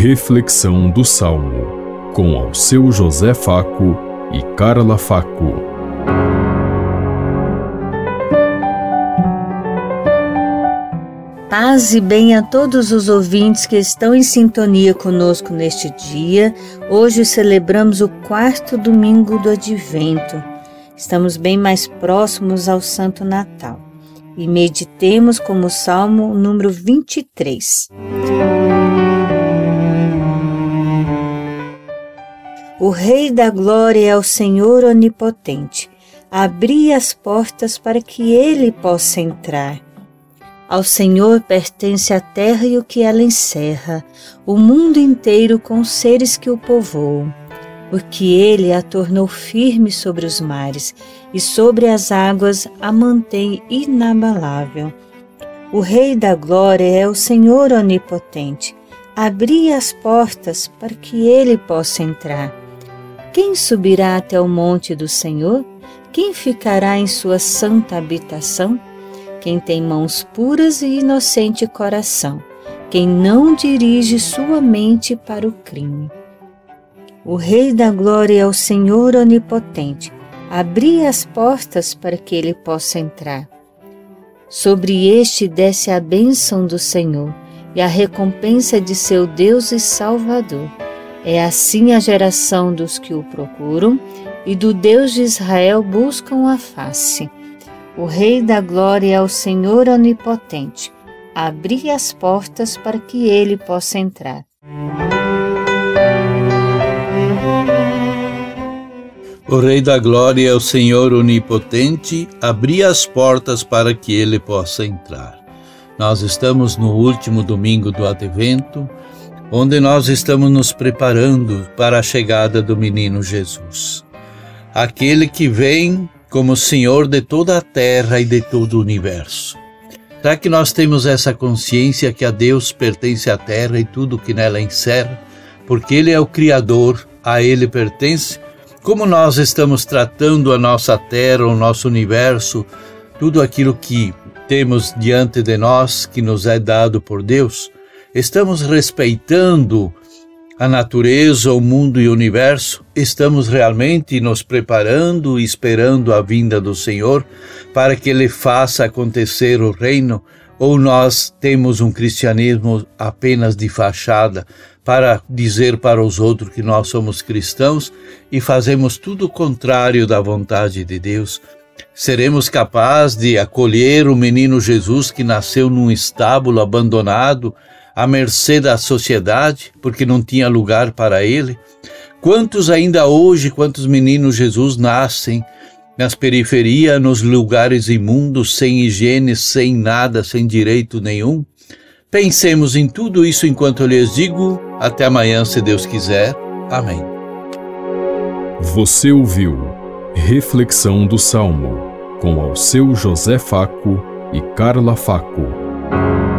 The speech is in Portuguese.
Reflexão do Salmo, com ao seu José Faco e Carla Faco. Paz e bem a todos os ouvintes que estão em sintonia conosco neste dia. Hoje celebramos o quarto domingo do Advento. Estamos bem mais próximos ao Santo Natal e meditemos como Salmo número 23. O Rei da Glória é o Senhor Onipotente. Abri as portas para que ele possa entrar. Ao Senhor pertence a terra e o que ela encerra, o mundo inteiro com os seres que o povoam. Porque ele a tornou firme sobre os mares e sobre as águas a mantém inabalável. O Rei da Glória é o Senhor Onipotente. Abri as portas para que ele possa entrar. Quem subirá até o monte do Senhor? Quem ficará em sua santa habitação? Quem tem mãos puras e inocente coração, quem não dirige sua mente para o crime. O Rei da Glória é o Senhor Onipotente. Abri as portas para que ele possa entrar. Sobre este desce a bênção do Senhor e a recompensa de seu Deus e Salvador é assim a geração dos que o procuram e do Deus de Israel buscam a face. O Rei da Glória é o Senhor Onipotente. Abri as portas para que ele possa entrar. O Rei da Glória é o Senhor Onipotente. Abri as portas para que ele possa entrar. Nós estamos no último domingo do Advento onde nós estamos nos preparando para a chegada do menino Jesus. Aquele que vem como Senhor de toda a terra e de todo o universo. Será que nós temos essa consciência que a Deus pertence a terra e tudo que nela encerra? Porque Ele é o Criador, a Ele pertence? Como nós estamos tratando a nossa terra, o nosso universo, tudo aquilo que temos diante de nós, que nos é dado por Deus? Estamos respeitando a natureza, o mundo e o universo? Estamos realmente nos preparando e esperando a vinda do Senhor para que Ele faça acontecer o reino? Ou nós temos um cristianismo apenas de fachada para dizer para os outros que nós somos cristãos e fazemos tudo o contrário da vontade de Deus? Seremos capazes de acolher o menino Jesus que nasceu num estábulo abandonado, à mercê da sociedade, porque não tinha lugar para ele? Quantos ainda hoje, quantos meninos Jesus nascem nas periferias, nos lugares imundos, sem higiene, sem nada, sem direito nenhum? Pensemos em tudo isso enquanto eu lhes digo. Até amanhã, se Deus quiser. Amém. Você ouviu Reflexão do Salmo com ao seu José Faco e Carla Faco.